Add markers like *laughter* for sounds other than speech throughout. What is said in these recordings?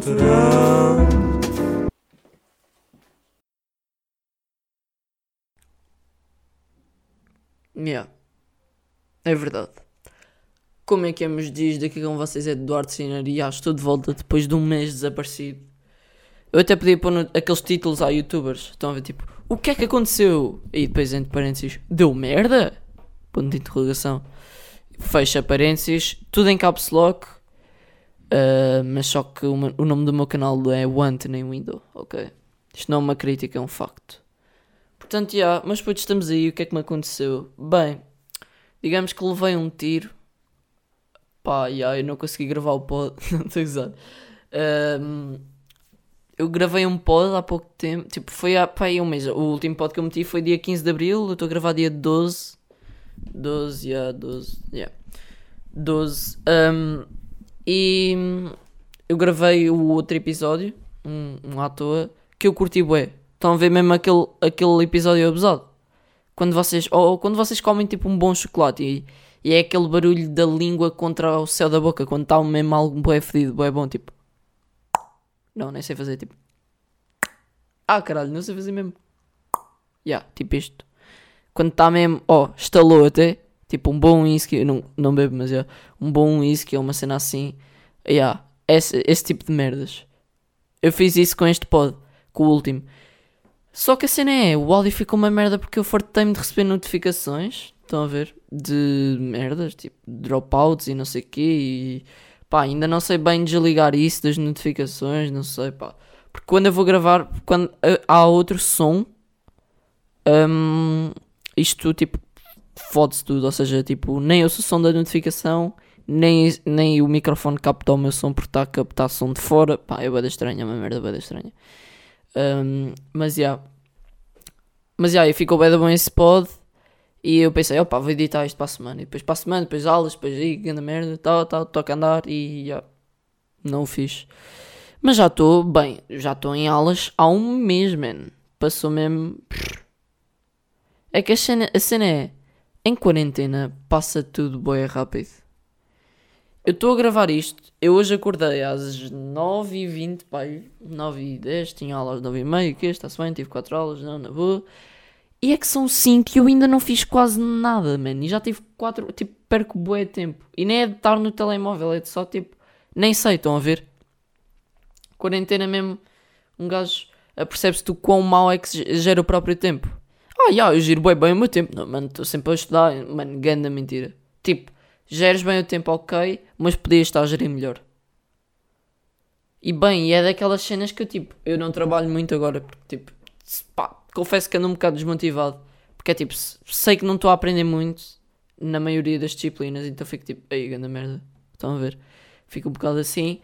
voltarão. Yeah. É verdade. Como é que é meus dias? Daqui com vocês é Eduardo já estou de volta depois de um mês desaparecido. Eu até podia pôr no- aqueles títulos a youtubers. Estão a ver tipo, o que é que aconteceu? E depois entre parênteses, deu merda? Ponto de interrogação. Fecha parênteses, tudo em caps lock. Ah, mas só que meu- o nome do meu canal é Want nem Window, ok? Isto não é uma crítica, é um facto. Portanto, já, mas depois estamos aí, o que é que me aconteceu? Bem, digamos que levei um tiro. Pá, já, eu não consegui gravar o pod, *laughs* não estou usar. eu gravei um pod há pouco tempo, tipo, foi há pá, aí um mês. O último pod que eu meti foi dia 15 de Abril, eu estou a gravar dia 12. 12, já, 12, yeah. 12. Um, e eu gravei o outro episódio, um, um à toa, que eu curti bué. Estão a ver mesmo aquele, aquele episódio abusado? Quando vocês, ou quando vocês comem tipo um bom chocolate e, e é aquele barulho da língua contra o céu da boca, quando está mesmo algo bué fedido, bué bom, tipo... Não, nem sei fazer, tipo... Ah, caralho, não sei fazer mesmo. Yeah, tipo isto. Quando está mesmo, ó, estalou até, tipo um bom whisky, eu não, não bebo, mas é um bom whisky ou uma cena assim. Yeah, esse, esse tipo de merdas. Eu fiz isso com este pod, com o último. Só que a cena é, o áudio ficou uma merda porque eu fartei-me de receber notificações, estão a ver? De merdas, tipo dropouts e não sei o quê. E pá, ainda não sei bem desligar isso das notificações, não sei, pá. Porque quando eu vou gravar, quando eh, há outro som, hum, isto tipo fode-se tudo, ou seja, tipo, nem ouço o som da notificação, nem, nem o microfone capta o meu som porque está a captar som de fora. Pá, é bada estranha, é uma merda bada estranha. Um, mas já. Yeah. Mas já, yeah, ficou bem bom esse pod. E eu pensei, opa, vou editar isto para a semana. E depois para a semana, depois aulas, depois aí, grande merda, tal, tal, toca andar e já. Não o fiz. Mas já estou, bem, já estou em aulas há um mês, man. Passou mesmo. É que a cena, a cena é. Em quarentena passa tudo bem rápido. Eu estou a gravar isto. Eu hoje acordei às 9h20, pai. 9h10, tinha aula às 9h30, que está-se bem, tive 4 aulas, não, na boa. E é que são 5 e eu ainda não fiz quase nada, mano. E já tive 4, tipo, perco bué tempo. E nem é de estar no telemóvel, é de só tipo. Nem sei, estão a ver? Quarentena mesmo, um gajo apercebe-se do quão mau é que gera o próprio tempo. Ah, já, eu giro bem, bem o meu tempo. Não, mano, estou sempre a estudar. Mano, ganda mentira. Tipo, geres bem o tempo, ok, mas podias estar a gerir melhor. E bem, e é daquelas cenas que eu, tipo, eu não trabalho muito agora, porque, tipo, pá, confesso que ando um bocado desmotivado. Porque é tipo, sei que não estou a aprender muito na maioria das disciplinas, então fico tipo, ei, ganda merda. Estão a ver? Fico um bocado assim.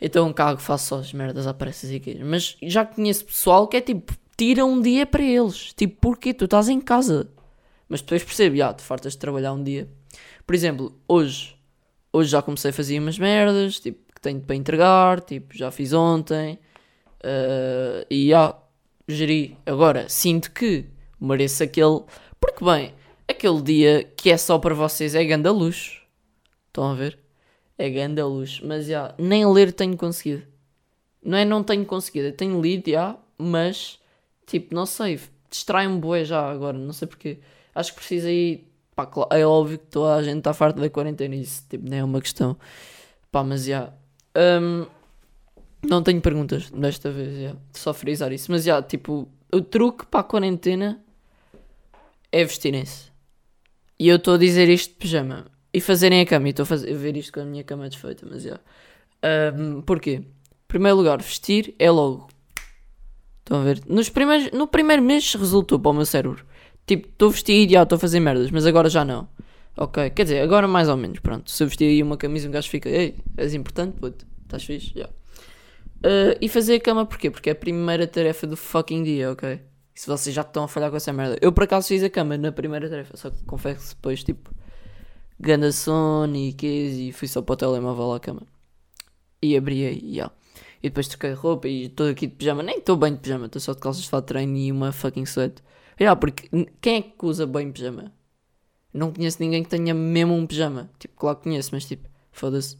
Então cago, faço só as merdas à e queijo. Mas já conheço pessoal que é tipo, tira um dia para eles. Tipo, porquê? Tu estás em casa. Mas depois percebo, já, te fartas de trabalhar um dia. Por exemplo, hoje, hoje já comecei a fazer umas merdas, tipo, que tenho para entregar, tipo, já fiz ontem. Uh, e já, geri. Agora, sinto que mereço aquele. Porque, bem, aquele dia que é só para vocês é ganda luz. Estão a ver? É ganda luz. Mas já, nem ler tenho conseguido. Não é não tenho conseguido, eu tenho lido já, mas tipo, não sei, distrai-me boé já agora, não sei porquê. Acho que precisa ir. Pá, é óbvio que toda a gente está farta da quarentena, isso tipo, nem é uma questão. Pá, mas já. Um, não tenho perguntas desta vez, já. Só frisar isso. Mas já, tipo, o truque para a quarentena é vestirem-se. E eu estou a dizer isto de pijama. E fazerem a cama. E estou a, a ver isto com a minha cama desfeita, mas já. Um, porquê? Em primeiro lugar, vestir é logo. Estão a ver? Nos primeiros, no primeiro mês resultou para o meu cérebro. Tipo, estou vestido e estou a fazer merdas, mas agora já não. Ok, quer dizer, agora mais ou menos, pronto. Se eu vestir aí uma camisa, um gajo fica, ei, és importante, puto, estás fixe? Já. Uh, e fazer a cama porquê? Porque é a primeira tarefa do fucking dia, ok? Se vocês já estão a falhar com essa merda. Eu por acaso fiz a cama na primeira tarefa, só que confesso depois, tipo, ganda sono e queijo e fui só para o telemóvel à cama. E abri aí. Yeah. E depois troquei roupa e estou aqui de pijama. Nem estou bem de pijama, estou só de calças de fato de treino e uma fucking sweat. Yeah, porque quem é que usa bem pijama? Não conheço ninguém que tenha mesmo um pijama. Tipo, claro que conheço, mas tipo, foda-se.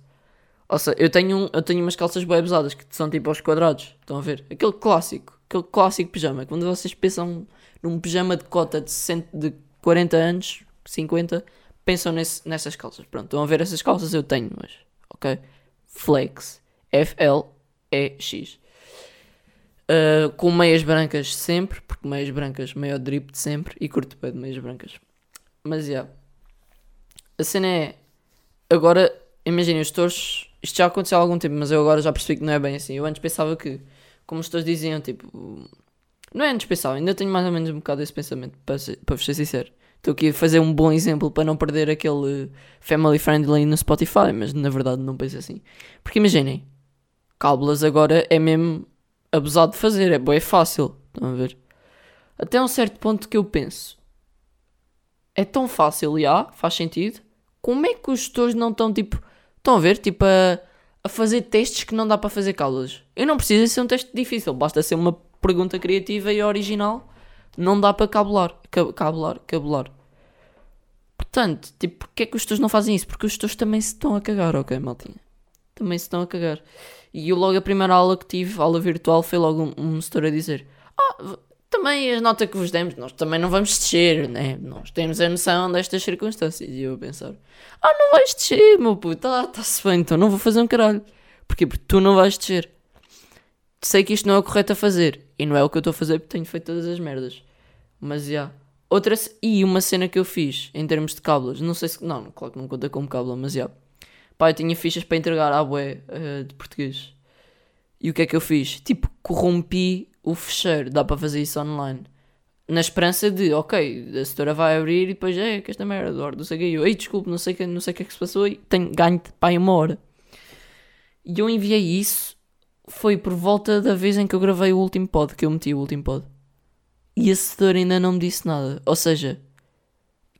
Ou seja, eu tenho, um, eu tenho umas calças bem pesadas que são tipo aos quadrados. Estão a ver? Aquele clássico. Aquele clássico pijama. Quando vocês pensam num pijama de cota de, 100, de 40 anos, 50, pensam nesse, nessas calças. Pronto, estão a ver essas calças? Eu tenho, mas. Ok? Flex. F-L-E-X. Uh, com meias brancas sempre, porque meias brancas, maior drip de sempre, e curto bem de meias brancas. Mas. Yeah. A cena é. Agora, imaginem, os touros. Isto já aconteceu há algum tempo, mas eu agora já percebi que não é bem assim. Eu antes pensava que, como os touros diziam, tipo. Não é antes pensava, ainda tenho mais ou menos um bocado esse pensamento, para, ser, para vos ser sincero. Estou aqui a fazer um bom exemplo para não perder aquele family friendly no Spotify, mas na verdade não penso assim. Porque imaginem, cábulas agora é mesmo abusado de fazer, é bem fácil. Estão a ver? Até um certo ponto que eu penso, é tão fácil, já, faz sentido. Como é que os gestores não estão tipo, estão a ver, tipo a, a fazer testes que não dá para fazer cábulas? Eu não preciso ser um teste difícil, basta ser uma pergunta criativa e original. Não dá para cabular, cabular, cabular. Portanto, tipo, porquê é que os gestores não fazem isso? Porque os gestores também se estão a cagar, ok, maltinha? Também se estão a cagar. E eu logo a primeira aula que tive, aula virtual, foi logo um, um setor a dizer Ah, também a nota que vos demos, nós também não vamos descer, né? Nós temos a noção destas circunstâncias. E eu a pensar, ah, não vais descer, meu puto, ah, está-se bem, então não vou fazer um caralho. Porquê? Porque tu não vais descer. Sei que isto não é o correto a fazer. E não é o que eu estou a fazer porque tenho feito todas as merdas. Mas já. Yeah. E uma cena que eu fiz em termos de cábulas, não sei se. Não, claro que não conta como cábula, mas já. Yeah. Pá, eu tinha fichas para entregar à bué uh, de português. E o que é que eu fiz? Tipo, corrompi o fecheiro, dá para fazer isso online. Na esperança de, ok, a setora vai abrir e depois, é, que esta merda, Eduardo, não sei o que. Eu, ei, desculpe, não sei que, não sei o que é que se passou e tenho ganho de pá uma hora. E eu enviei isso, foi por volta da vez em que eu gravei o último pod, que eu meti o último pod. E a setora ainda não me disse nada. Ou seja,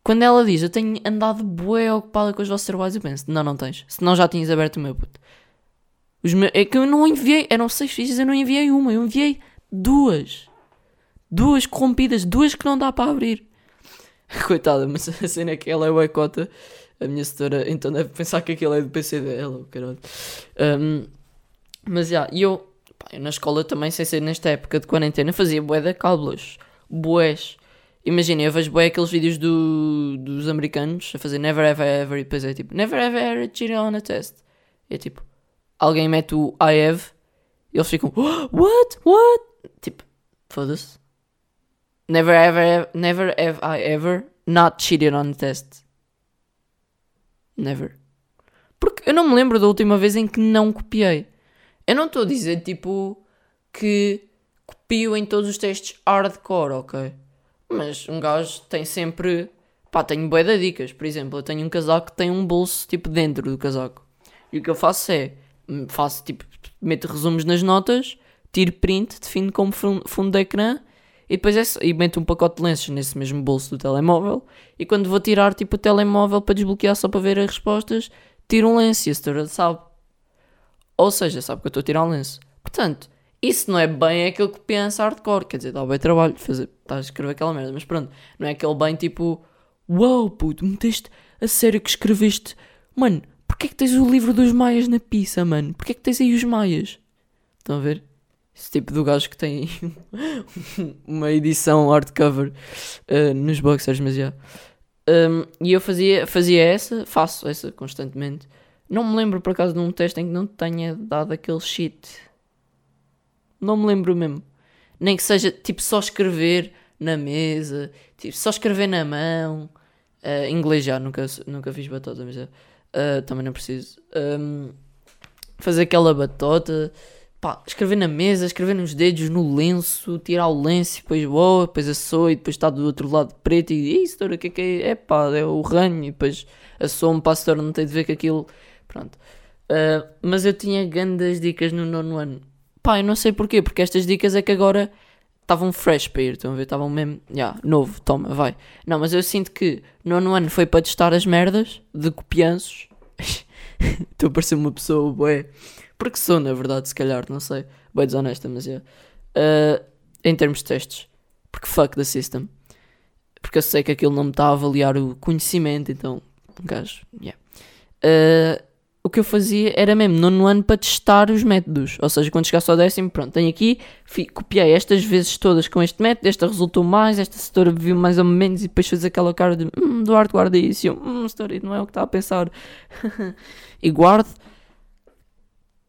quando ela diz, eu tenho andado bué ocupada com os vossos trabalhos, eu penso, não, não tens. Senão já tinhas aberto o meu puto. Os meus, é que eu não enviei, eram seis fichas, eu não enviei uma, eu enviei duas. Duas corrompidas, duas que não dá para abrir. *laughs* Coitada, mas a cena é que ela é o ecota, a minha setora, então deve pensar que aquilo é do PC dela, caralho. Um, mas já, yeah, e eu, pá, eu na escola também, sem ser nesta época de quarentena, fazia bué de cábulas. Bués. Imagina, eu vejo bué aqueles vídeos do, dos americanos a fazer never ever ever e depois é tipo, never ever ever cheated on a test. É tipo, alguém mete o I have e eles ficam, what? What? Tipo, foda-se. Never ever, never have I ever not cheated on a test. Never. Porque eu não me lembro da última vez em que não copiei. Eu não estou a dizer, tipo, que copio em todos os testes hardcore, ok? Mas um gajo tem sempre. Pá, tenho bué de dicas. Por exemplo, eu tenho um casaco que tem um bolso, tipo, dentro do casaco. E o que eu faço é. Faço, tipo, meto resumos nas notas tiro print, defino como fundo de ecrã e depois é, e meto um pacote de lenços nesse mesmo bolso do telemóvel e quando vou tirar tipo o telemóvel para desbloquear só para ver as respostas, tiro um lenço e a setora sabe. Ou seja, sabe que eu estou a tirar um lenço. Portanto, isso não é bem aquilo que pensa hardcore, quer dizer, dá bem trabalho fazer, estás a escrever aquela merda, mas pronto, não é aquele bem tipo, uau wow, puto, meteste a sério que escreveste, mano, porquê é que tens o livro dos Maias na pizza, mano? Porquê é que tens aí os Maias? Estão a ver? Esse tipo do gajo que tem *laughs* uma edição hardcover uh, nos boxers, mas já. Um, e eu fazia, fazia essa, faço essa constantemente. Não me lembro por acaso de um teste em que não tenha dado aquele shit. Não me lembro mesmo. Nem que seja tipo só escrever na mesa, tipo só escrever na mão. Uh, inglês já, nunca, nunca fiz batota, mas. Uh, também não preciso. Um, fazer aquela batota pá, escrever na mesa, escrever nos dedos, no lenço, tirar o lenço, depois oh, depois assou e depois está do outro lado preto e isso, o que é que é? É pá, é o ranho e depois assou-me para a setora, não tem de ver que aquilo. Pronto. Uh, mas eu tinha grandes dicas no nono ano. Pá, eu não sei porquê, porque estas dicas é que agora estavam fresh para ir, estão a ver? Estavam mesmo, já, yeah, novo, toma, vai. Não, mas eu sinto que nono ano foi para testar as merdas de copianços. *laughs* Estou a parecer uma pessoa, boé porque sou, na verdade, se calhar, não sei. Bem desonesta, mas é. Uh, em termos de testes. Porque fuck the system. Porque eu sei que aquilo não me está a avaliar o conhecimento, então. Um gajo. Yeah. Uh, o que eu fazia era mesmo nono ano para testar os métodos. Ou seja, quando chegasse ao décimo, pronto, tenho aqui, fi, copiei estas vezes todas com este método, esta resultou mais, esta setora viu mais ou menos e depois fez aquela cara de hum, Duarte guarda isso. E eu, hum, setora, não é o que está a pensar. *laughs* e guardo.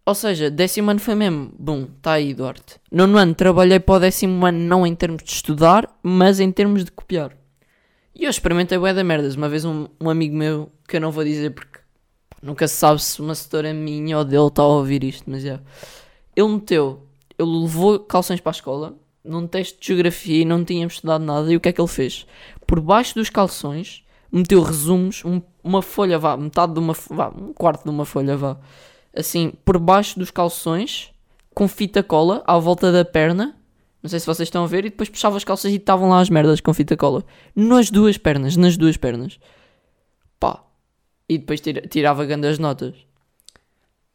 Ou seja, décimo ano foi mesmo, bom, está aí Duarte. Nono ano trabalhei para o décimo ano não em termos de estudar, mas em termos de copiar. E eu experimentei bué da merdas. Uma vez um, um amigo meu, que eu não vou dizer porque Nunca se sabe se uma setora minha ou dele está a ouvir isto, mas é. Ele meteu, ele levou calções para a escola, num teste de geografia e não tínhamos estudado nada. E o que é que ele fez? Por baixo dos calções, meteu resumos, um, uma folha, vá, metade de uma, vá, um quarto de uma folha, vá, assim, por baixo dos calções, com fita cola, à volta da perna. Não sei se vocês estão a ver, e depois puxava as calças e estavam lá as merdas com fita cola. Nas duas pernas, nas duas pernas. E depois tirava grandes notas.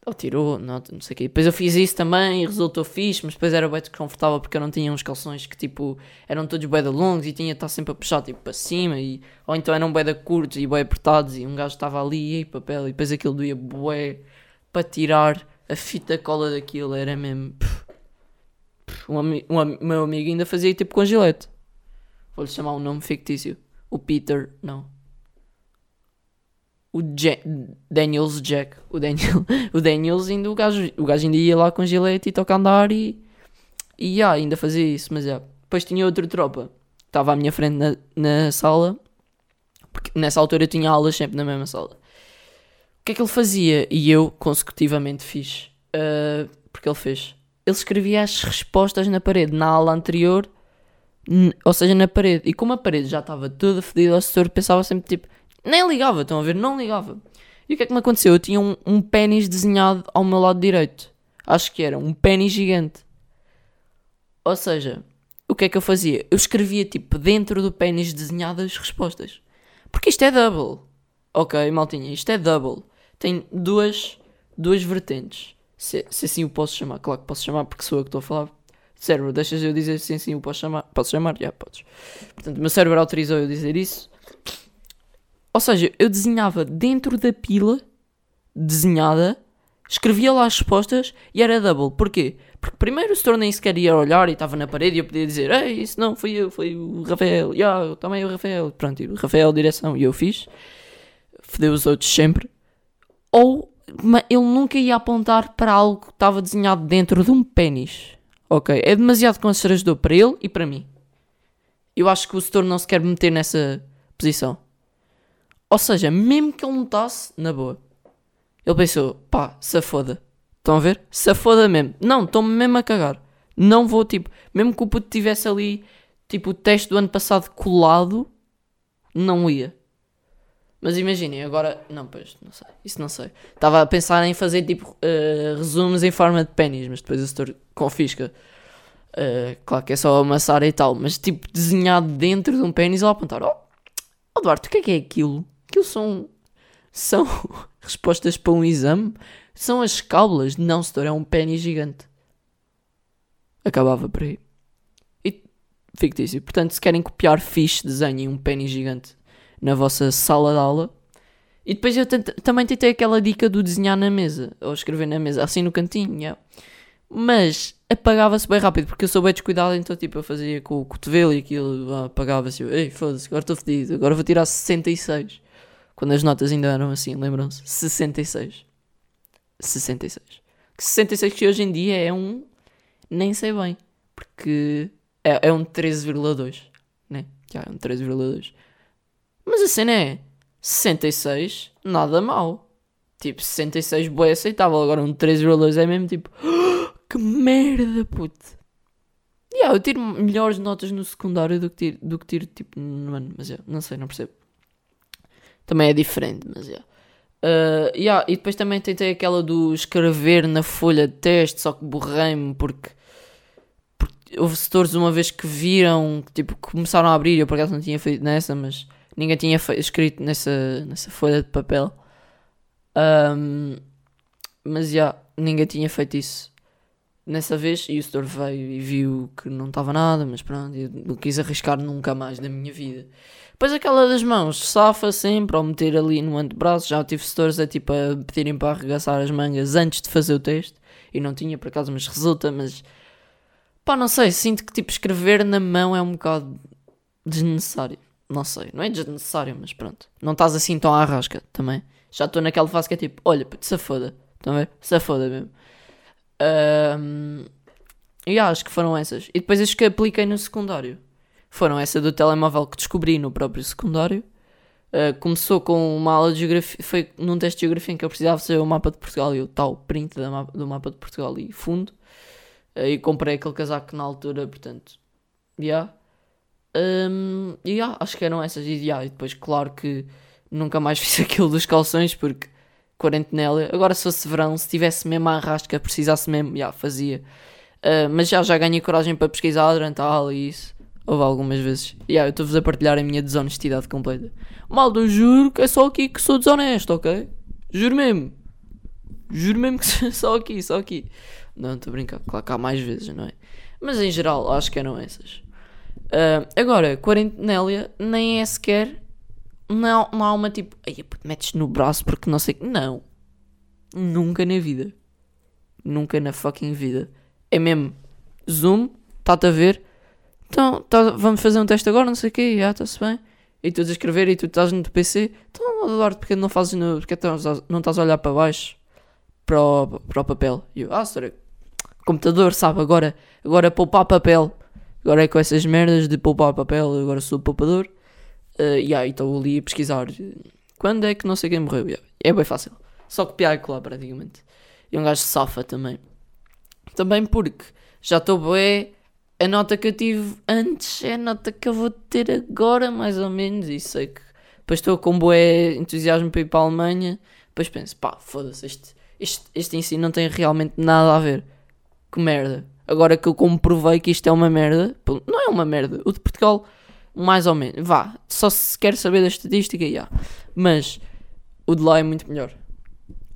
Ou tirou nota, não sei o quê. Depois eu fiz isso também e resultou fixe, mas depois era bem desconfortável porque eu não tinha uns calções que tipo eram todos bué longos e tinha de estar sempre a puxar tipo para cima e, ou então eram bué curtos e bué apertados e um gajo estava ali e papel e depois aquilo doía bué para tirar a fita cola daquilo, era mesmo... Um, um, meu amigo ainda fazia tipo com gilete. Vou-lhe chamar um nome fictício. O Peter, não o Daniels Jack, o Daniel, *laughs* o Daniels ainda o gajo, o gajo ainda ia lá com gilete e toca andar e, e yeah, ainda fazia isso, mas yeah. depois tinha outra tropa, estava à minha frente na, na sala, porque nessa altura eu tinha aulas sempre na mesma sala. O que é que ele fazia? E eu consecutivamente fiz, uh, porque ele fez. Ele escrevia as respostas na parede, na aula anterior, ou seja, na parede. E como a parede já estava toda fedida, o assessor pensava sempre tipo, nem ligava, estão a ver? Não ligava. E o que é que me aconteceu? Eu tinha um, um pênis desenhado ao meu lado direito. Acho que era um pênis gigante. Ou seja, o que é que eu fazia? Eu escrevia tipo dentro do pênis desenhado as respostas. Porque isto é double. Ok, maltinha, isto é double. Tem duas, duas vertentes. Se, se assim o posso chamar. Claro que posso chamar porque sou eu que estou a falar. Cérebro, deixas eu dizer se assim o posso chamar. Posso chamar? Já, podes. Portanto, o meu cérebro autorizou eu dizer isso. Ou seja, eu desenhava dentro da pila desenhada, escrevia lá as respostas e era double. Porquê? Porque primeiro o setor nem sequer ia olhar e estava na parede e eu podia dizer: Ei, isso não fui eu, foi o Rafael. Yeah, também o Rafael. Pronto, o Rafael, direção. E eu fiz. Fedeu os outros sempre. Ou ele nunca ia apontar para algo que estava desenhado dentro de um pênis. Ok, é demasiado constrangedor para ele e para mim. Eu acho que o setor não se quer meter nessa posição. Ou seja, mesmo que ele notasse, na boa. Ele pensou, pá, se foda. Estão a ver? Se foda mesmo. Não, estou-me mesmo a cagar. Não vou, tipo, mesmo que o puto tivesse ali, tipo, o teste do ano passado colado, não ia. Mas imaginem, agora. Não, pois, não sei. Isso não sei. Estava a pensar em fazer, tipo, uh, resumos em forma de pênis, mas depois o setor confisca. Uh, claro que é só amassar e tal, mas tipo, desenhado dentro de um pênis, ao apontar, oh, Duarte, o que é que é aquilo? Aquilo são. São *laughs* respostas para um exame? São as cábulas? Não, setor, é um pênis gigante. Acabava por aí. E fictício. Portanto, se querem copiar fixe, desenhem um pênis gigante na vossa sala de aula. E depois eu também tentei aquela dica do desenhar na mesa, ou escrever na mesa, assim no cantinho. Yeah. Mas apagava-se bem rápido, porque eu sou bem descuidado, então tipo, eu fazia com o cotovelo e aquilo apagava-se. Ei, foda-se, agora estou fedido, agora vou tirar 66. Quando as notas ainda eram assim, lembram-se? 66. 66. Que 66 que hoje em dia é um. Nem sei bem. Porque é, é um 13,2. Né? Já é um 13,2. Mas a cena é. 66, nada mal. Tipo, 66 boa aceitável. Agora um 13,2 é mesmo tipo. que merda, puto. Yeah, eu tiro melhores notas no secundário do que tiro, do que tiro tipo no ano. Mas eu não sei, não percebo também é diferente, mas yeah. Uh, yeah, e depois também tentei aquela do escrever na folha de teste, só que borrei-me porque, porque houve setores uma vez que viram, que, tipo, começaram a abrir, eu por acaso não tinha feito nessa, mas ninguém tinha escrito nessa, nessa folha de papel. Um, mas já, yeah, ninguém tinha feito isso. Nessa vez e o setor veio e viu que não estava nada, mas pronto, eu não quis arriscar nunca mais na minha vida. Depois aquela das mãos, safa sempre ao meter ali no antebraço. Já tive setores a tipo a pedirem para arregaçar as mangas antes de fazer o texto e não tinha por acaso, mas resulta. Mas pá, não sei, sinto que tipo escrever na mão é um bocado desnecessário. Não sei, não é desnecessário, mas pronto. Não estás assim tão à rasca também. Já estou naquela fase que é tipo, olha, se foda, estão a ver? Se foda mesmo. Um, e acho que foram essas. E depois as que apliquei no secundário. Foram essa do telemóvel que descobri no próprio secundário. Uh, começou com uma aula de geografia. Foi num teste de geografia em que eu precisava fazer o mapa de Portugal e o tal print do mapa de Portugal e fundo. Uh, e comprei aquele casaco na altura, portanto. Já. Yeah. Um, e yeah, acho que eram essas. E, yeah, e depois, claro que nunca mais *laughs* fiz aquilo dos calções porque quarentenela. Agora, se fosse verão, se tivesse mesmo a arrasca, precisasse mesmo, já fazia. Uh, mas já, já ganhei coragem para pesquisar durante a aula e isso. Houve algumas vezes. E yeah, eu estou-vos a partilhar a minha desonestidade completa. Maldo, juro que é só aqui que sou desonesto, ok? Juro mesmo. Juro mesmo que *laughs* só aqui, só aqui. Não, estou a brincar. Claro que há mais vezes, não é? Mas em geral, acho que eram essas. Uh, agora, quarentenélia nem é sequer. Não, não há uma tipo. Ai, metes no braço porque não sei. Não. Nunca na vida. Nunca na fucking vida. É mesmo. Zoom, está-te a ver então, tá, vamos fazer um teste agora, não sei o quê, já está-se bem. E tu a escrever e tu estás no PC. Então, Eduardo, porque não fazes no. Porque não estás a olhar para baixo para o, para o papel? E eu, ah, senhora, computador, sabe, agora, agora poupar papel. Agora é com essas merdas de poupar papel, agora sou poupador. Uh, e aí estou ali a pesquisar. Quando é que não sei quem morreu? Yeah. É bem fácil. Só copiar e colar praticamente. E um gajo safa também. Também porque já estou bem a nota que eu tive antes é a nota que eu vou ter agora, mais ou menos. E sei que depois estou com boé entusiasmo para ir para a Alemanha. Depois penso, pá, foda-se, este, este, este ensino não tem realmente nada a ver. Que merda. Agora que eu comprovei que isto é uma merda, não é uma merda. O de Portugal, mais ou menos, vá, só se quer saber da estatística, já. Yeah. Mas o de lá é muito melhor.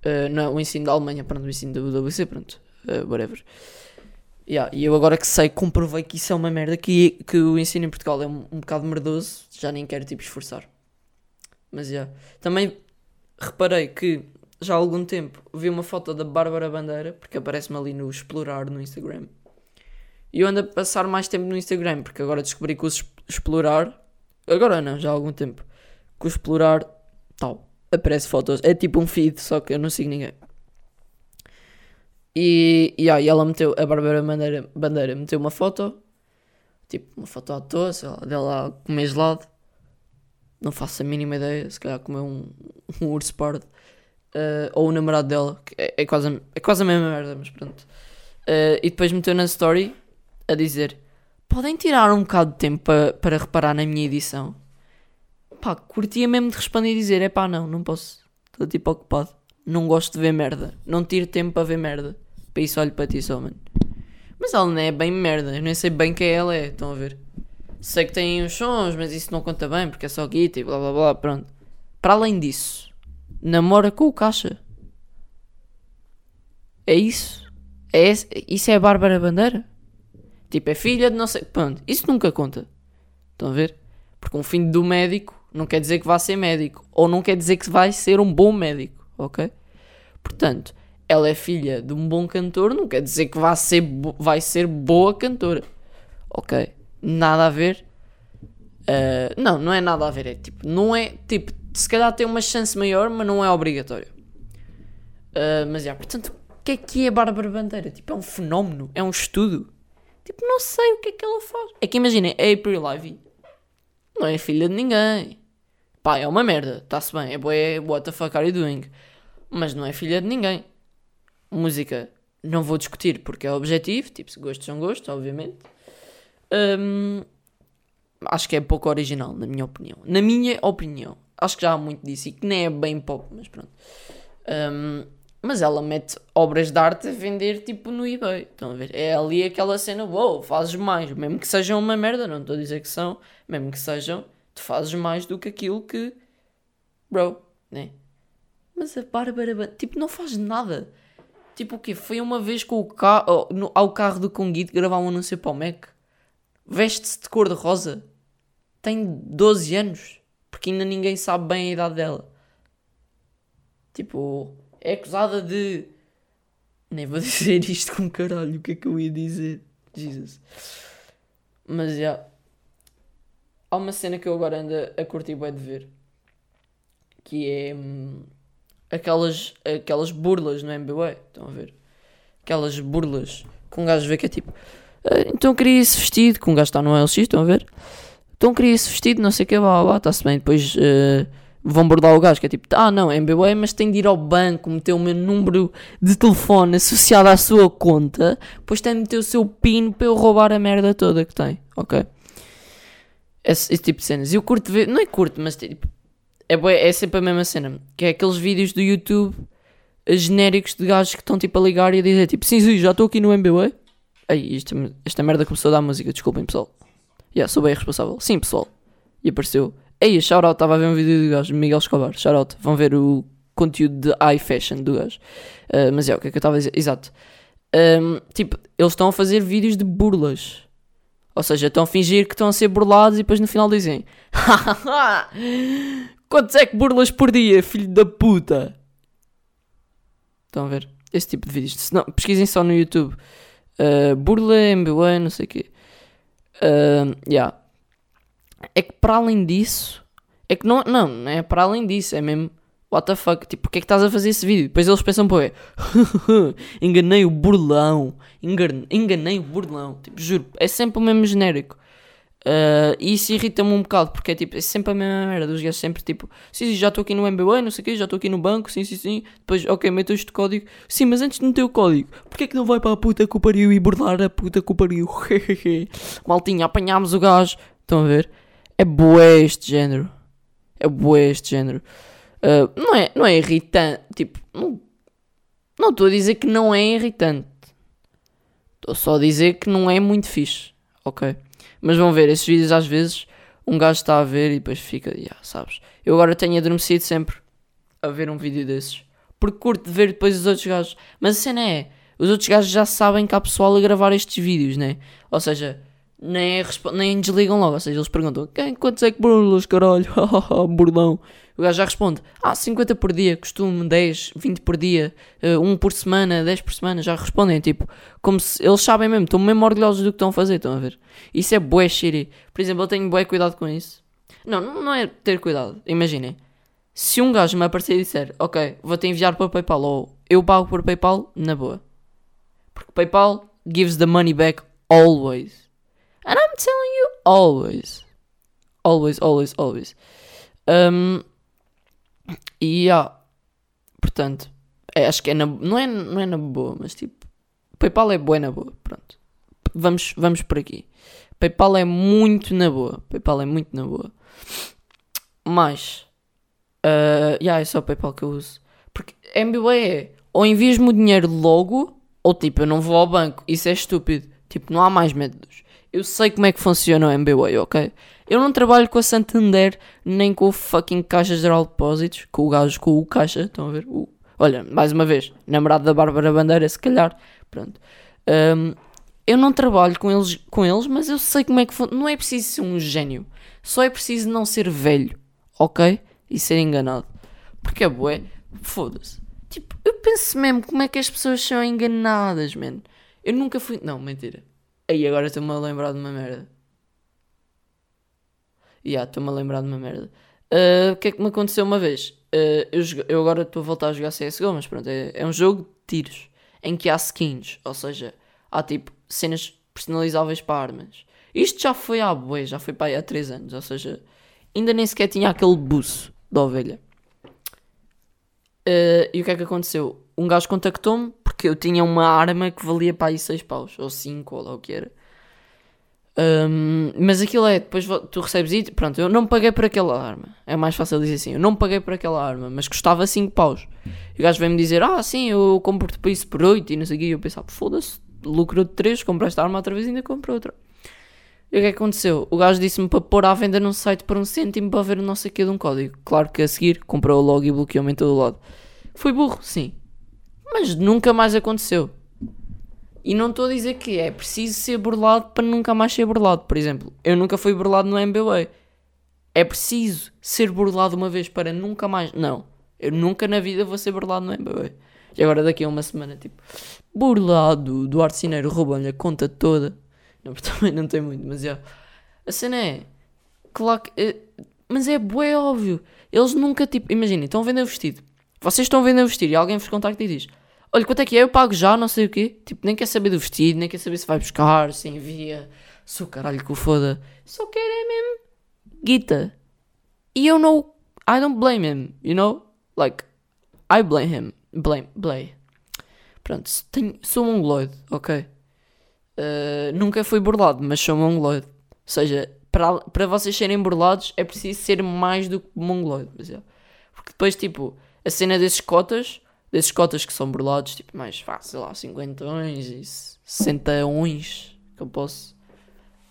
Uh, não, o ensino da Alemanha, pronto, o ensino da UWC, pronto, uh, whatever. Yeah, e eu agora que sei, comprovei que isso é uma merda, que, que o ensino em Portugal é um, um bocado merdoso, já nem quero tipo esforçar. Mas já. Yeah. Também reparei que já há algum tempo vi uma foto da Bárbara Bandeira, porque aparece-me ali no Explorar no Instagram. E eu ando a passar mais tempo no Instagram, porque agora descobri que o Explorar. Agora não, já há algum tempo. Que o Explorar. tal. Aparece fotos. É tipo um feed, só que eu não sigo ninguém. E, e, e ela meteu, a Bárbara Bandeira, Bandeira meteu uma foto, tipo uma foto à toa, sei lá, dela a comer gelado. Não faço a mínima ideia, se calhar comer um, um urso pardo. Uh, ou o namorado dela, que é, é, quase, é quase a mesma merda, mas pronto. Uh, e depois meteu na story a dizer: Podem tirar um bocado de tempo para, para reparar na minha edição? Pá, curtia mesmo de responder e dizer: É pá, não, não posso, estou tipo ocupado. Não gosto de ver merda. Não tiro tempo para ver merda. Para isso olho para ti só, mano. Mas ela não é bem merda. Eu nem sei bem quem ela é. Estão a ver? Sei que tem uns sons, mas isso não conta bem porque é só guita e blá blá blá. Pronto. Para além disso, namora com o caixa. É isso? É esse, isso é a Bárbara Bandeira? Tipo, é filha de não sei. Pronto. Isso nunca conta. Estão a ver? Porque um filho do médico não quer dizer que vai ser médico. Ou não quer dizer que vai ser um bom médico. Ok? Portanto, ela é filha de um bom cantor, não quer dizer que vai ser, vai ser boa cantora. Ok? Nada a ver. Uh, não, não é nada a ver. É tipo, não é. Tipo, se calhar tem uma chance maior, mas não é obrigatório. Uh, mas já, portanto, o que é que é Bárbara Bandeira? Tipo, é um fenómeno, é um estudo. Tipo, não sei o que é que ela faz. É que imaginem, a April Ivy não é filha de ninguém. Pá, é uma merda, está-se bem, é boa, what the fuck are you doing? Mas não é filha de ninguém música não vou discutir porque é objetivo, tipo, se gostos são gostos, obviamente. Um, acho que é pouco original, na minha opinião. Na minha opinião. Acho que já há muito disso e que nem é bem pop, mas pronto. Um, mas ela mete obras de arte a vender tipo no eBay. Estão a ver? É ali aquela cena, uou, wow, fazes mais. Mesmo que sejam uma merda, não estou a dizer que são. Mesmo que sejam, tu fazes mais do que aquilo que. Bro, né? Mas a Bárbara, tipo, não faz nada Tipo o quê? Foi uma vez com o carro, no, ao carro do Conguito gravar um anúncio para o Mac. Veste-se de cor de rosa. Tem 12 anos. Porque ainda ninguém sabe bem a idade dela. Tipo, é acusada de. Nem vou *laughs* dizer isto com caralho. O que é que eu ia dizer? Jesus. Mas já. Yeah. Há uma cena que eu agora ando a curtir bem de ver. Que é. Hum, aquelas, aquelas burlas no MBA. Estão a ver? Aquelas burlas que um gajo vê que é tipo. Ah, então queria esse vestido. Que um gajo está no LX. Estão a ver? Então queria esse vestido. Não sei o que. Blá, blá, está-se bem. Depois. Uh, vão bordar o gajo, que é tipo, ah não, é MBA, mas tem de ir ao banco, meter o meu número de telefone associado à sua conta, depois tem de meter o seu PIN para eu roubar a merda toda que tem, ok? Esse, esse tipo de cenas. E eu curto ver, não é curto, mas tipo, é, é sempre a mesma cena, que é aqueles vídeos do YouTube genéricos de gajos que estão tipo a ligar e a dizer tipo, sim, sim, já estou aqui no MBA. Aí, esta, esta merda começou a dar música, desculpem pessoal. Yeah, sou bem responsável. Sim, pessoal. E apareceu Ei, shoutout, estava a ver um vídeo do gajo, Miguel Escobar, shoutout, vão ver o conteúdo de high fashion do gajo. Uh, mas é, o que é que eu estava a dizer? Exato. Um, tipo, eles estão a fazer vídeos de burlas. Ou seja, estão a fingir que estão a ser burlados e depois no final dizem *laughs* Quantos é que burlas por dia, filho da puta? Estão a ver? Esse tipo de vídeos. Não, pesquisem só no YouTube. Uh, burla, MBA, não sei o quê. Uh, yeah é que para além disso, é que não, não, não é para além disso, é mesmo what the fuck, tipo, porque é que estás a fazer esse vídeo? Depois eles pensam, pô, é *laughs* enganei o burlão, enganei, enganei o burlão, tipo, juro, é sempre o mesmo genérico. Uh, e isso irrita-me um bocado, porque é tipo, é sempre a mesma merda dos gajos, sempre tipo, sim, sim, já estou aqui no MBA, não sei o quê, já estou aqui no banco, sim, sim, sim. Depois, ok, meto este código, sim, mas antes de meter o código, porquê é que não vai para a puta que o pariu e burlar a puta que o pariu? *laughs* Maltinha, apanhámos o gajo, estão a ver? É bué este género. É bué este género. Uh, não, é, não é irritante. Tipo, não estou a dizer que não é irritante. Estou só a dizer que não é muito fixe. Ok? Mas vão ver, esses vídeos às vezes um gajo está a ver e depois fica, yeah, sabes? Eu agora tenho adormecido sempre a ver um vídeo desses. Porque curto de ver depois os outros gajos. Mas a cena é, os outros gajos já sabem que há pessoal a gravar estes vídeos, né? Ou seja, nem, nem desligam logo. Ou seja, eles perguntam: quem, quantos é que burlas, caralho? *laughs* Bordão. O gajo já responde: Ah, 50 por dia, costume 10, 20 por dia, uh, eh, 1 por semana, 10 por semana. Já respondem, tipo, como se eles sabem mesmo, estão mesmo orgulhosos do que estão a fazer. Estão a ver? Isso é bué shitty. Por exemplo, eu tenho bué cuidado com isso. Não, não é ter cuidado. Imaginem. Se um gajo me aparecer e disser: Ok, vou-te enviar para PayPal ou eu pago por PayPal, na boa. Porque PayPal gives the money back always. And I'm telling you, always. Always, always, always. Um, e yeah, portanto, é, acho que é na, não, é, não é na boa, mas tipo, PayPal é boa na boa. Pronto, vamos, vamos por aqui. PayPal é muito na boa. PayPal é muito na boa. Mas, uh, yeah, é só PayPal que eu uso. Porque MBA é ou envias-me o dinheiro logo, ou tipo, eu não vou ao banco. Isso é estúpido. Tipo, não há mais métodos. Eu sei como é que funciona o MBWay, ok? Eu não trabalho com a Santander nem com o fucking Caixa Geral de Depósitos, com o gajo, com o Caixa, estão a ver? O, olha, mais uma vez, namorado da Bárbara Bandeira, se calhar, pronto. Um, eu não trabalho com eles, com eles, mas eu sei como é que funciona. Não é preciso ser um gênio, só é preciso não ser velho, ok? E ser enganado. Porque é bué, foda-se. Tipo, eu penso mesmo como é que as pessoas são enganadas, mano. Eu nunca fui. Não, mentira. Aí agora estou-me a lembrar de uma merda. Ya, yeah, estou-me a lembrar de uma merda. Uh, o que é que me aconteceu uma vez? Uh, eu, eu, agora estou a voltar a jogar CSGO, mas pronto, é, é, um jogo de tiros em que há skins, ou seja, há tipo cenas personalizáveis para armas. Isto já foi há bué, já foi para aí há 3 anos, ou seja, ainda nem sequer tinha aquele buço da ovelha. Uh, e o que é que aconteceu? Um gajo contactou-me porque eu tinha uma arma que valia para aí 6 paus, ou 5, ou lá o que era. Um, mas aquilo é, depois tu recebes e pronto, eu não paguei por aquela arma. É mais fácil dizer assim, eu não paguei por aquela arma, mas custava 5 paus. E o gajo vem-me dizer, ah sim, eu compro-te para isso por 8 e não sei o quê. E eu pensava, foda-se, lucro de 3, comprei esta arma outra vez e ainda compro outra. E o que é que aconteceu? O gajo disse-me para pôr à venda num site por um cêntimo para ver o não sei o que de um código. Claro que a seguir comprou logo e bloqueou-me em todo o lado. Foi burro, sim. Mas nunca mais aconteceu. E não estou a dizer que é preciso ser burlado para nunca mais ser burlado. Por exemplo, eu nunca fui burlado no MBA. É preciso ser burlado uma vez para nunca mais. Não. Eu nunca na vida vou ser burlado no MBA. E agora daqui a uma semana, tipo, burlado, Duarte Cineiro roubou-lhe a conta toda. Não, *laughs* também não tem muito, mas. A cena é. Claro que. é- mas é bué óbvio. Eles nunca, tipo, imaginem, estão a vender vestido. Vocês estão a vender vestido e alguém vos contacta e diz: Olha, quanto é que é? Eu pago já, não sei o quê. Tipo, nem quer saber do vestido, nem quer saber se vai buscar, se envia. O caralho que o foda. Só quer é mesmo. Guita. E eu não. I don't blame him, you know? Like, I blame him. Blame. Blame. Pronto, tenho- sou mongoloide, ok? Uh, nunca fui burlado, mas sou mongoloide. Ou seja, para, para vocês serem burlados é preciso ser mais do que mongoloide. Mas. Porque depois, tipo, a cena desses cotas, desses cotas que são burlados, tipo, mais fácil, lá, 50 uns e 60 uns, que eu posso,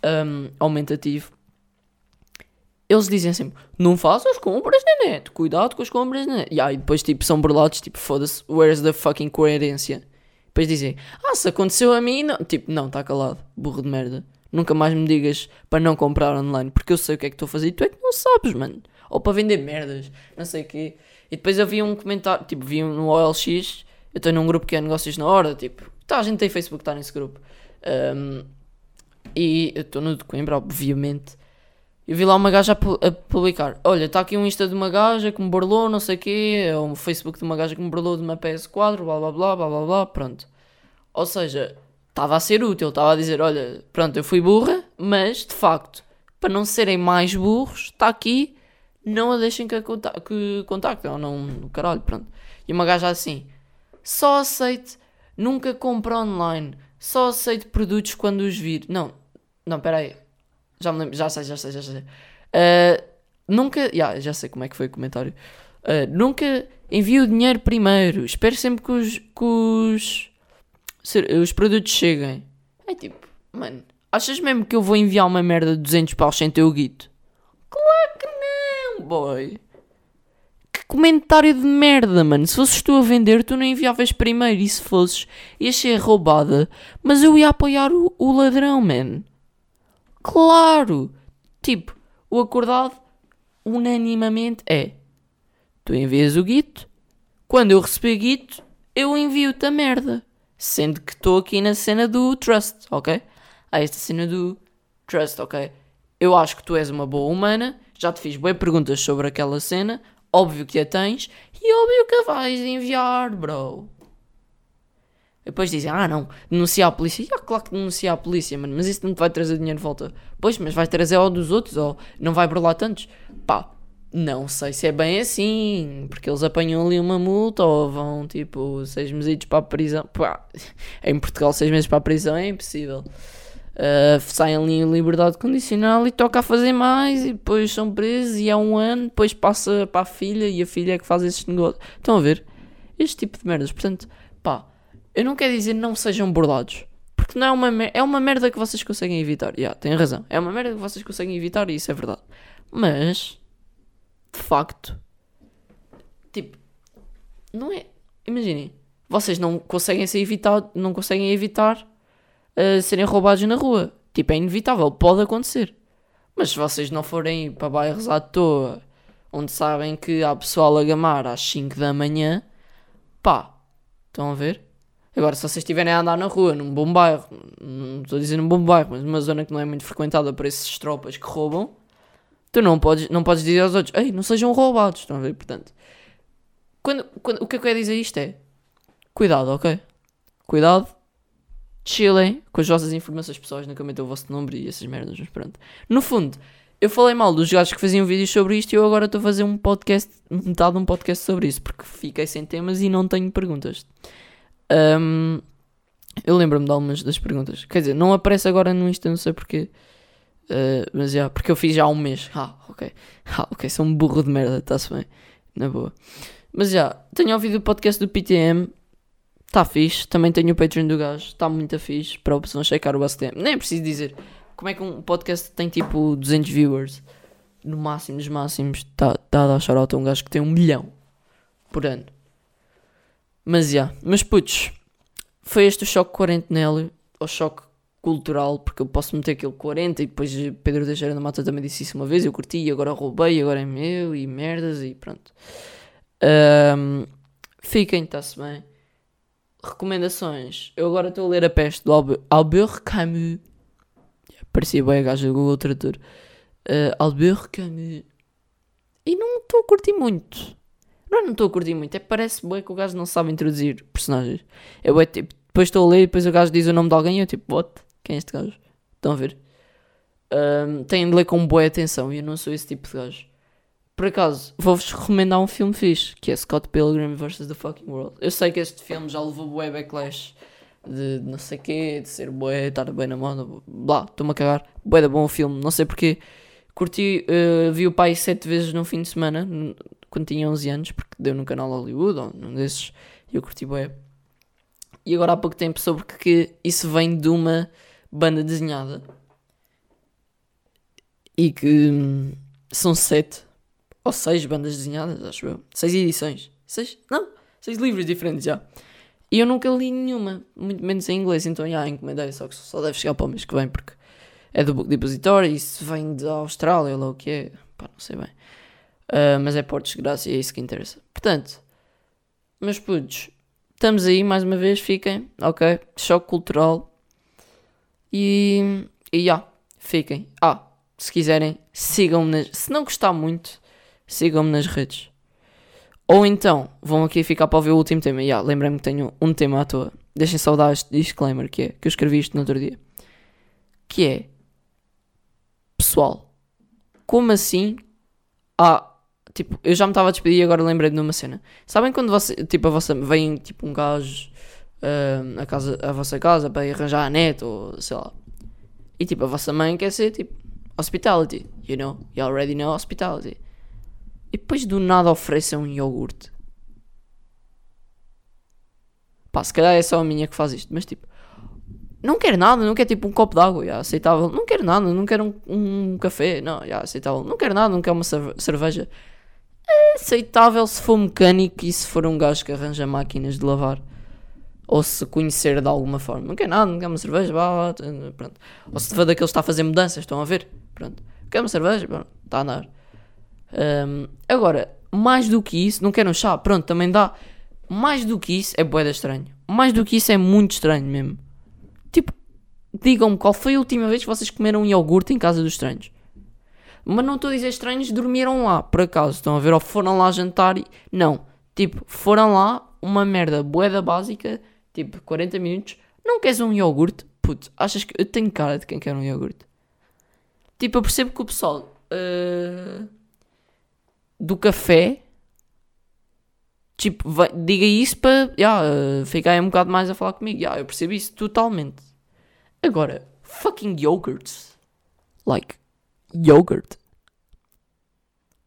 um, aumentativo. Eles dizem sempre, não faças compras na net, cuidado com as compras na net. E aí depois, tipo, são burlados, tipo, foda-se, where's the fucking coerência? Depois dizem, ah, se aconteceu a mim, não. Tipo, não, está calado, burro de merda. Nunca mais me digas para não comprar online, porque eu sei o que é que estou a fazer e tu é que não sabes, mano. Ou para vender merdas, não sei o quê. E depois eu vi um comentário, tipo, vi um no OLX, eu estou num grupo que é negócios na hora, tipo, tá, a gente tem Facebook, está nesse grupo. Um, e eu estou no de Coimbra, obviamente. Eu vi lá uma gaja a, pu- a publicar: Olha, está aqui um Insta de uma gaja que me burlou, não sei o quê, é um Facebook de uma gaja que me burlou de uma PS4, blá blá blá blá blá blá, pronto. Ou seja, estava a ser útil, estava a dizer: Olha, pronto, eu fui burra, mas de facto, para não serem mais burros, está aqui, não a deixem que, a conta que contactem, ou não, caralho, pronto. E uma gaja assim: Só aceite, nunca compra online, só aceite produtos quando os vir. Não, não, peraí. Já me lembro, já sei, já sei, já sei. Ah, nunca, yeah, já sei como é que foi o comentário. Ah, nunca envie o dinheiro primeiro. Espero sempre que os, que os, os produtos cheguem. É tipo, mano, achas mesmo que eu vou enviar uma merda de 200 paus sem ter o guito? Claro que boy. Que comentário de merda, mano. Se fosses tu a vender, tu não enviavas primeiro. E se fosses, ias ser roubada. Mas eu ia apoiar o, o ladrão, man. Claro! Tipo, o acordado unanimamente é: tu envias o guito, quando eu receber guito, eu envio-te a merda. Sendo que estou aqui na cena do trust, ok? Há esta cena do trust, ok? Eu acho que tu és uma boa humana, já te fiz boas perguntas sobre aquela cena, óbvio que a tens e óbvio que a vais enviar, bro. Depois dizem, ah não, denunciar a polícia. Ah, claro que denunciar a polícia, mano, mas isso não te vai trazer dinheiro de volta. Pois, mas vai trazer ao dos outros, ou não vai burlar tantos. Pá, não sei se é bem assim, porque eles apanham ali uma multa ou vão tipo seis meses para a prisão. Pá, em Portugal, seis meses para a prisão é impossível. Uh, saem em liberdade condicional e toca a fazer mais e depois são presos e há um ano, depois passa para a filha e a filha é que faz esses negócios. Estão a ver? Este tipo de merdas. Portanto, pá, eu não quero dizer não sejam burlados. Porque não é uma, mer- é uma merda que vocês conseguem evitar. Yeah, tem razão. É uma merda que vocês conseguem evitar e isso é verdade. Mas, de facto, tipo, não é. Imaginem, vocês não conseguem ser evitado, não conseguem evitar uh, serem roubados na rua. Tipo, é inevitável, pode acontecer. Mas se vocês não forem para bairros à toa, onde sabem que há pessoal a gamar às 5 da manhã, pá, estão a ver? Agora, se vocês estiverem a andar na rua, num bom bairro, não estou a dizer num bom bairro, mas numa zona que não é muito frequentada por esses tropas que roubam, tu não podes, não podes dizer aos outros, ei, não sejam roubados, estão a ver? Portanto, quando, quando, o que eu quero dizer isto é, cuidado, ok? Cuidado, chillem com as vossas informações pessoais, nunca metam o vosso nome e essas merdas, mas pronto. No fundo, eu falei mal dos gajos que faziam vídeos sobre isto e eu agora estou a fazer um podcast, metade de um podcast sobre isso, porque fiquei sem temas e não tenho perguntas. Ahm, eu lembro-me de algumas das perguntas. Quer dizer, não aparece agora no Insta, não sei porquê. Ah, mas já, porque eu fiz já há um mês. Ah, ok. *laughs* Ah, ok, sou um burro de merda, está-se bem. Na boa. Mas já, tenho ouvido o podcast do PTM. Está fixe. Também tenho o Patreon do gajo. Está muito fixe. Para a pessoa checar o STM. Nem é preciso dizer. Como é que um podcast tem tipo 200 viewers? No máximo dos máximos. Está tá a dar shout-out a um gajo que tem um milhão por ano. Mas já, yeah. mas putz, foi este o choque quarentenélio, ou choque cultural, porque eu posso meter aquele 40 e depois Pedro Teixeira da Mata também disse isso uma vez, eu curti agora roubei, agora é meu e merdas e pronto. Um, fiquem, está-se bem. Recomendações. Eu agora estou a ler A Peste do Albert Camus. Parecia bem a gaja do Google Tradutor. Uh, Albert Camus. E não estou a curtir muito. Não, não estou a curtir muito. É parece bem que o gajo não sabe introduzir personagens. Eu é tipo, depois estou a ler e depois o gajo diz o nome de alguém e eu tipo, what? Quem é este gajo? Estão a ver? Um, têm de ler com boa atenção e eu não sou esse tipo de gajo. Por acaso, vou-vos recomendar um filme fixe, que é Scott Pilgrim vs. The Fucking World. Eu sei que este filme já levou bué backlash de, de não sei quê, de ser bué, estar bem na moda, blá, estou-me a cagar. Bué da bom o filme, não sei porquê. Curti, uh, vi o pai sete vezes num fim de semana, quando tinha 11 anos, porque deu no canal Hollywood, ou num desses, e eu curti bué. E agora há pouco tempo soube que isso vem de uma banda desenhada. E que hum, são sete ou seis bandas desenhadas, acho eu. Seis edições. Seis? Não, seis livros diferentes já. E eu nunca li nenhuma, muito menos em inglês, então já encomendei, só que só deve chegar para o mês que vem, porque é do Book Depository, e isso vem da Austrália, ou o que é, pá, não sei bem. Uh, mas é por desgraça e é isso que interessa. Portanto, meus putos, estamos aí mais uma vez, fiquem, ok? Choque cultural. E, e já, fiquem. Ah, se quiserem, sigam-me. Se não gostar muito, sigam-me nas redes. Ou então, vão aqui ficar para ouvir o último tema. Yeah, Lembrem-me que tenho um tema à toa. Deixem só este disclaimer que é, que eu escrevi isto no outro dia. Que é, pessoal, como assim? Ah, tipo, eu já me estava a despedir e agora lembrei de uma cena. Sabem quando você, tipo, a vossa, vem tipo um gajo uh, a, casa, a vossa casa para ir arranjar a net ou sei lá. E tipo, a vossa mãe quer ser tipo hospitality, you know? You already know hospitality. E depois do nada oferecem um iogurte. Pá, se calhar é só a minha que faz isto, mas tipo, não quer nada, não quer tipo um copo de água, já aceitável. Não quer nada, não quer um, um café, não, já aceitável. Não quer nada, não quer uma cerveja. É aceitável se for mecânico e se for um gajo que arranja máquinas de lavar. Ou se conhecer de alguma forma. Não quer nada, não quer uma cerveja, vá, pronto. Ou se for daqueles que está a fazer mudanças, estão a ver? Pronto. Quer uma cerveja? Pronto, está a andar. Um, agora, mais do que isso, não quero um chá, pronto, também dá. Mais do que isso é boeda estranho. Mais do que isso é muito estranho mesmo. Tipo, digam-me qual foi a última vez que vocês comeram um iogurte em casa dos estranhos. Mas não estou a dizer estranhos, dormiram lá, por acaso. Estão a ver? Ou foram lá jantar e. Não. Tipo, foram lá, uma merda boeda básica, tipo 40 minutos. Não queres um iogurte? Putz, achas que eu tenho cara de quem quer um iogurte? Tipo, eu percebo que o pessoal. Uh do café, tipo, vai, diga isso para yeah, ficar um bocado mais a falar comigo. Yeah, eu percebo isso totalmente. Agora, fucking yogurts. Like, yogurt.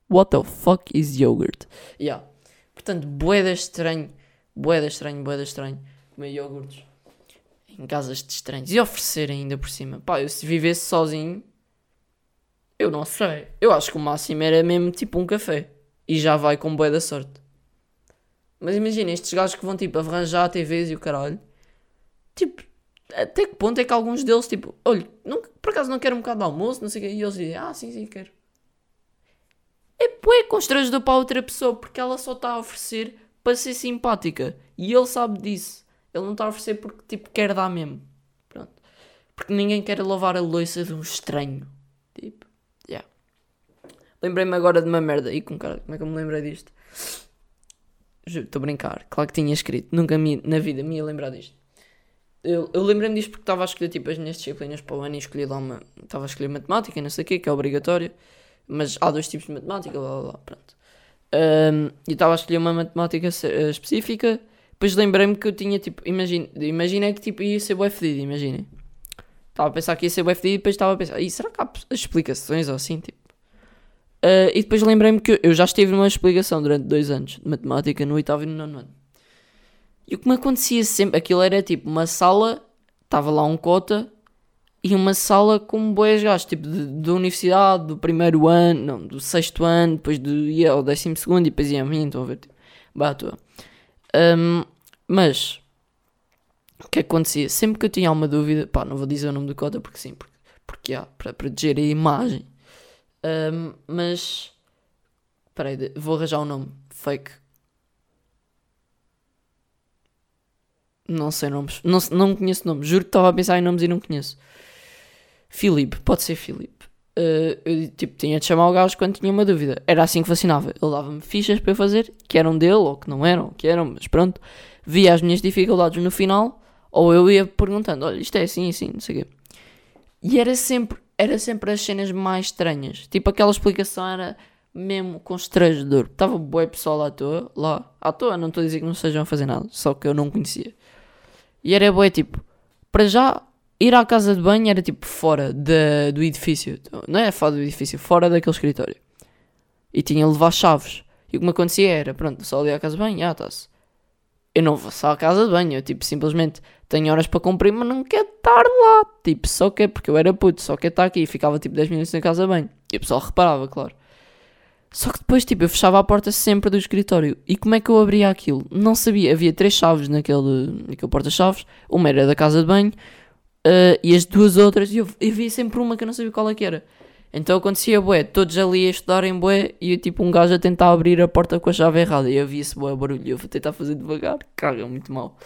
What the fuck is yogurt? Yeah. Portanto, boeda estranho, boeda estranho, boeda estranho comer iogurtes em casas de estranhos e oferecer ainda por cima. Pá, eu se vivesse sozinho eu não sei. Eu acho que o máximo era mesmo tipo um café. E já vai com boa da sorte. Mas imagina, estes gajos que vão tipo arranjar TVs e o caralho. Tipo, até que ponto é que alguns deles, tipo, olha, por acaso não quero um bocado de almoço, não sei o quê. E eles dizem, ah, sim, sim, quero. É bué constrangedor para outra pessoa porque ela só está a oferecer para ser simpática. E ele sabe disso. Ele não está a oferecer porque, tipo, quer dar mesmo. Pronto. Porque ninguém quer lavar a louça de um estranho. Tipo. Lembrei-me agora de uma merda. E com cara, como é que eu me lembrei disto? Estou a brincar. Claro que tinha escrito. Nunca me, na vida me ia lembrar disto. Eu, eu lembrei-me disto porque estava a escolher tipo, as minhas disciplinas para o ano e escolhi lá uma. Estava a escolher matemática, não sei o quê, que é obrigatório. Mas há dois tipos de matemática, blá blá blá. Pronto. Um, estava a escolher uma matemática uh, específica. Depois lembrei-me que eu tinha tipo. Imagina, imagina que tipo, ia ser o fedido, imaginem. Estava a pensar que ia ser o fedido e depois estava a pensar, e será que há explicações ou assim? Tipo, Uh, e depois lembrei-me que eu já estive numa explicação durante dois anos de matemática, no oitavo e no nono ano. E o que me acontecia sempre, aquilo era tipo uma sala, estava lá um cota, e uma sala com boas gajos, tipo da universidade, do primeiro ano, não, do sexto ano, depois do, ia ao décimo segundo e depois ia a mim, estão a ver, tipo, bato. Um, Mas, o que acontecia? Sempre que eu tinha alguma dúvida, pá, não vou dizer o nome do cota porque sim, porque, porque há, para proteger a imagem. Um, mas, peraí, vou arranjar o um nome. Fake. Não sei nomes. Não, não conheço nomes. Juro que estava a pensar em nomes e não conheço. Filipe, pode ser Filipe. Uh, eu tipo, tinha de chamar o gajo quando tinha uma dúvida. Era assim que funcionava. Ele dava-me fichas para eu fazer, que eram dele ou que não eram, que eram, mas pronto. Via as minhas dificuldades no final, ou eu ia perguntando: olha, isto é assim, assim, não sei o quê. E era sempre, era sempre as cenas mais estranhas. Tipo, aquela explicação era mesmo constrangedor. Estava boa pessoal à toa, lá, à toa, não estou a dizer que não estejam a fazer nada, só que eu não conhecia. E era boa, tipo, para já ir à casa de banho era tipo fora de, do edifício. Não é fora do edifício, fora daquele escritório. E tinha de levar chaves. E o que me acontecia era, pronto, só ali à casa de banho, ah, está-se. Eu não vou só à casa de banho, eu tipo, simplesmente tenho horas para cumprir, mas não quero estar lá. Tipo, só quer, porque eu era puto, só quer estar aqui. E ficava tipo 10 minutos na casa banho. E o pessoal reparava, claro. Só que depois, tipo, eu fechava a porta sempre do escritório. E como é que eu abria aquilo? Não sabia. Havia três chaves naquele, naquele porta-chaves. Uma era da casa de banho, Uh, e as duas outras, eu, eu via sempre uma que eu não sabia qual é que era. Então acontecia, bué, todos ali a estudarem, bué, e eu, tipo um gajo a tentar abrir a porta com a chave errada. E eu via esse bué barulho, eu vou tentar fazer devagar. Caga, muito mal.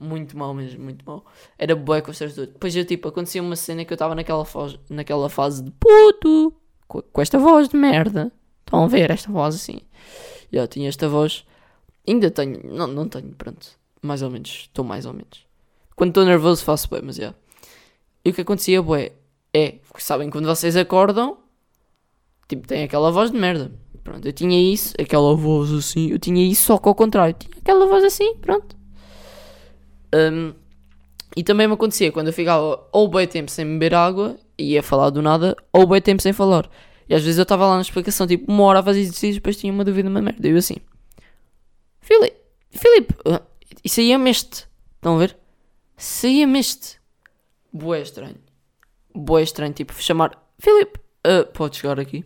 Muito mal mesmo, muito mal. Era bué duas. Depois eu, tipo, acontecia uma cena que eu estava naquela, naquela fase de puto, com, com, esta voz de merda. Estão a ver esta voz assim? Já tinha esta voz. Ainda tenho, não, não tenho, pronto. Mais ou menos, estou mais ou menos. Quando estou nervoso faço bem, mas já. E o que acontecia, bué, é, sabem, quando vocês acordam, tipo, tem aquela voz de merda. Pronto, eu tinha isso, aquela voz assim, eu tinha isso só que ao contrário, tinha aquela voz assim, pronto. Um, e também me acontecia quando eu ficava ou bem tempo sem beber água e ia falar do nada, ou bem tempo sem falar. E às vezes eu estava lá na explicação, tipo, uma hora a fazer exercícios, depois tinha uma dúvida, uma merda. E eu assim, Filipe, Filipe, uh, isso aí é este. Estão a ver? Saía-me este Boé estranho. Boé estranho, tipo, chamar Filipe, uh, pode chegar aqui?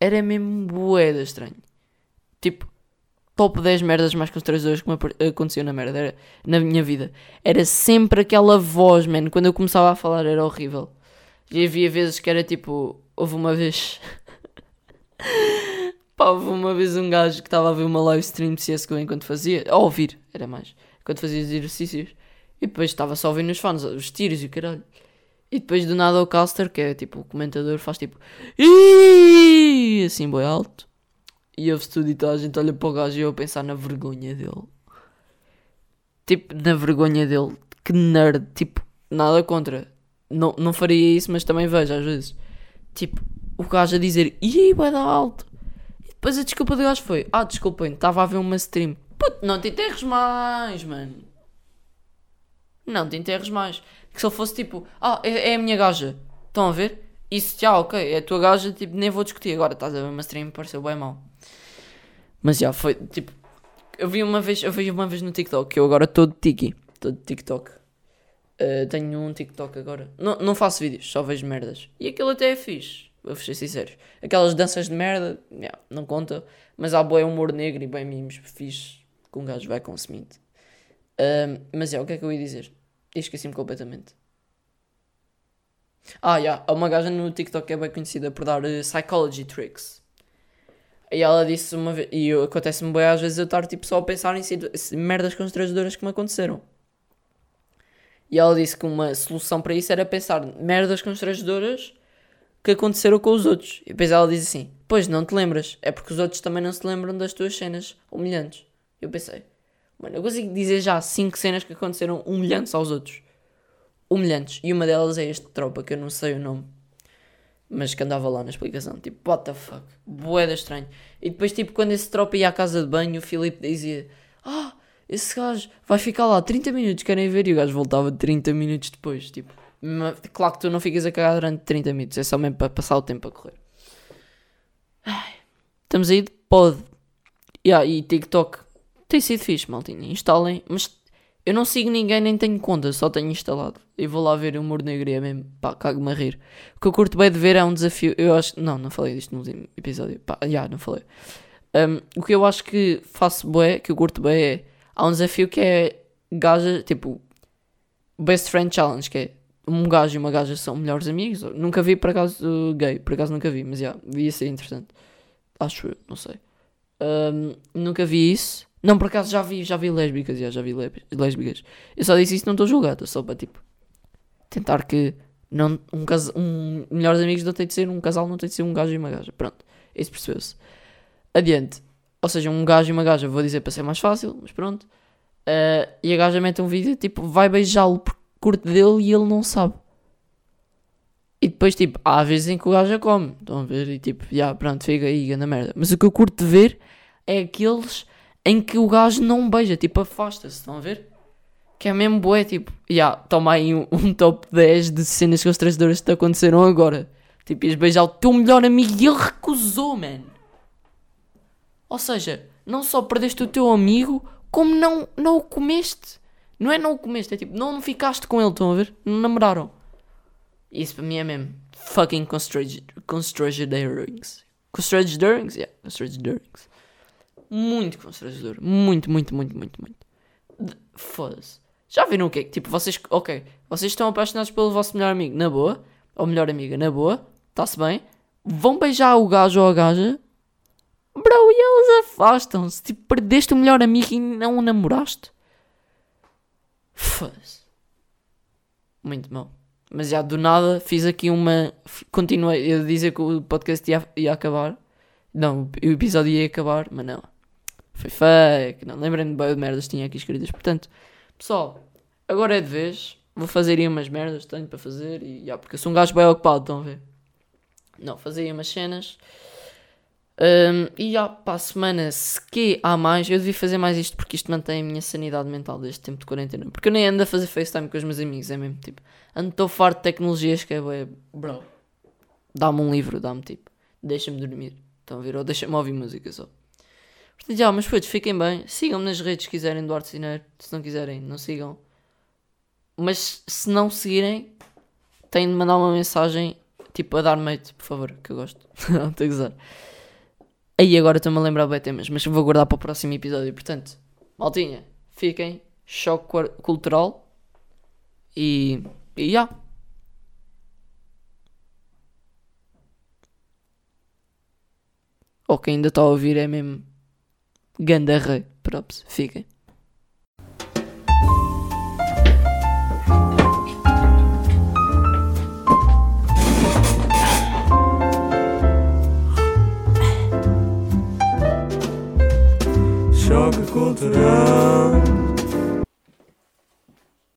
Era mesmo boé estranho. Tipo, top 10 merdas mais constrangedoras que me aconteceu na merda, era, na minha vida. Era sempre aquela voz, man. Quando eu começava a falar era horrível. E havia vezes que era tipo, houve uma vez. *laughs* Pá, houve uma vez um gajo que estava a ver uma live stream de CSGO enquanto fazia, a ouvir, era mais, enquanto fazia os exercícios. E depois estava só ouvindo os fãs, os tiros e o caralho. E depois do nada o caster, que é tipo o comentador, faz tipo Iiii! assim boi alto. E ouve-se tudo e toda a gente olha para o gajo e eu a pensar na vergonha dele. Tipo, na vergonha dele. Que nerd. Tipo, nada contra. Não, não faria isso, mas também vejo às vezes. Tipo, o gajo a dizer Ih, vai dar alto. E depois a desculpa do gajo foi Ah, desculpem, estava a ver uma stream. Puto, não te enterres mais, mano. Não te enterres mais. Que se ele fosse tipo, ah, é, é a minha gaja. Estão a ver? Isso já, ok, é a tua gaja, tipo, nem vou discutir agora. Estás a ver uma stream, pareceu bem mal. Mas já, foi tipo. Eu vi uma vez, eu vi uma vez no TikTok, eu agora estou de Tiki. Estou de TikTok. Uh, tenho um TikTok agora. Não, não faço vídeos, só vejo merdas. E aquilo até é fixe, vou ser sincero. Aquelas danças de merda, yeah, não conta. Mas há boa humor negro e bem mimos fixe que um gajo vai consumindo. Um, mas é, o que é que eu ia dizer? Esqueci-me completamente. Ah, já, yeah, há uma gaja no TikTok que é bem conhecida por dar uh, psychology tricks. E ela disse uma vez, e acontece-me bem às vezes eu estar tipo só a pensar em merdas constrangedoras que me aconteceram. E ela disse que uma solução para isso era pensar merdas constrangedoras que aconteceram com os outros. E depois ela diz assim: Pois não te lembras, é porque os outros também não se lembram das tuas cenas humilhantes. Eu pensei: Mano, eu consigo dizer já 5 cenas que aconteceram humilhantes aos outros. Humilhantes. E uma delas é este tropa, que eu não sei o nome. Mas que andava lá na explicação. Tipo, what the fuck. Boeda estranho. E depois, tipo, quando esse tropa ia à casa de banho, o Filipe dizia: Ah, esse gajo vai ficar lá 30 minutos, querem ver? E o gajo voltava 30 minutos depois. Tipo, claro que tu não ficas a cagar durante 30 minutos. É só mesmo para passar o tempo a correr. Estamos aí de pod. Yeah, e TikTok tem sido fixe, maltinha. Instalem, mas eu não sigo ninguém nem tenho conta, só tenho instalado. E vou lá ver o humor negro é mesmo, pá, cago-me a rir. O que eu curto bem de ver é um desafio. Eu acho. Não, não falei disto no último episódio. Pá, já, não falei. Um, o que eu acho que faço bem, que eu curto bem é. há um desafio que é gaja, tipo, Best Friend Challenge, que é um gajo e uma gaja são melhores amigos. Nunca vi por acaso gay, por acaso nunca vi, mas já, yeah, ia ser interessante. Acho eu, não sei. Um, nunca vi isso. Não, por acaso já vi, já vi lésbicas, já, já vi lésbicas. Eu só disse isso, não estou julgado, só para tipo tentar que não, um, cas um melhores amigos não tem de ser um casal, não tem de ser um gajo e uma gaja. Pronto, isso percebeu-se. Adiante. Ou seja, um gajo e uma gaja, vou dizer para ser mais fácil, mas pronto. Uh, e a gaja mete um vídeo, tipo, vai beijá-lo porque curte dele e ele não sabe. E depois, tipo, há vezes em que o gajo come, estão a ver? E tipo, já, yeah, pronto, fica aí, na merda. Mas o que eu curto de ver é aqueles em que o gajo não beija, tipo, afasta-se, estão a ver? Que é mesmo boé, tipo, já, yeah, toma aí um, um, top 10 de cenas constrangedoras que te aconteceram agora. Tipo, ias beijar o teu melhor amigo e ele recusou, man. Ou seja, não só perdeste o teu amigo, como não, não o comeste. Não é não o comeste, é tipo, não, não ficaste com ele, estão a ver? Não namoraram. Isso para mim é mesmo fucking constrangedorings. Constrangedorings? Yeah, constrangedorings. Muito constrangedor. Muito, muito, muito, muito, muito. Foda-se. Já viram o quê? Tipo, vocês, ok, vocês estão apaixonados pelo vosso melhor amigo, na boa, ou melhor amiga, na boa, está-se bem. Vão beijar o gajo ou a gaja, bro, e eles afastam-se. Tipo, perdeste o melhor amigo e não o namoraste. Foda-se. Muito mal. Mas já do nada fiz aqui uma. Continuei a dizer que o podcast ia, ia acabar. Não, o episódio ia acabar, mas não. Foi fake. Não lembrem-me de merdas que tinha aqui escritas. Portanto, Pessoal, agora é de vez. Vou fazer aí umas merdas, tenho para fazer. E, yeah, porque eu sou um gajo bem ocupado, estão a ver? Não, fazer aí umas cenas. Um, e já, para a semana, se que há mais, eu devia fazer mais isto porque isto mantém a minha sanidade mental deste tempo de quarentena. Porque eu nem ando a fazer FaceTime com os meus amigos, é mesmo tipo, ando tão farto de tecnologias que é, bem, bro, dá-me um livro, dá-me tipo, deixa-me dormir, estão a ver? Ou deixa-me ouvir música só. Já, mas putos, fiquem bem. Sigam-me nas redes se quiserem, Duarte Cineiro. Se não quiserem, não sigam. Mas se não seguirem, têm de mandar uma mensagem tipo a dar mate, por favor, que eu gosto. *laughs* não estou a gozar. Aí agora estou-me a lembrar bem temas, mas vou guardar para o próximo episódio. Portanto, maltinha, fiquem. Choque cultural. E. E já. Ou quem ainda está a ouvir é mesmo Gandarre. Props. Fica. Choque cultural.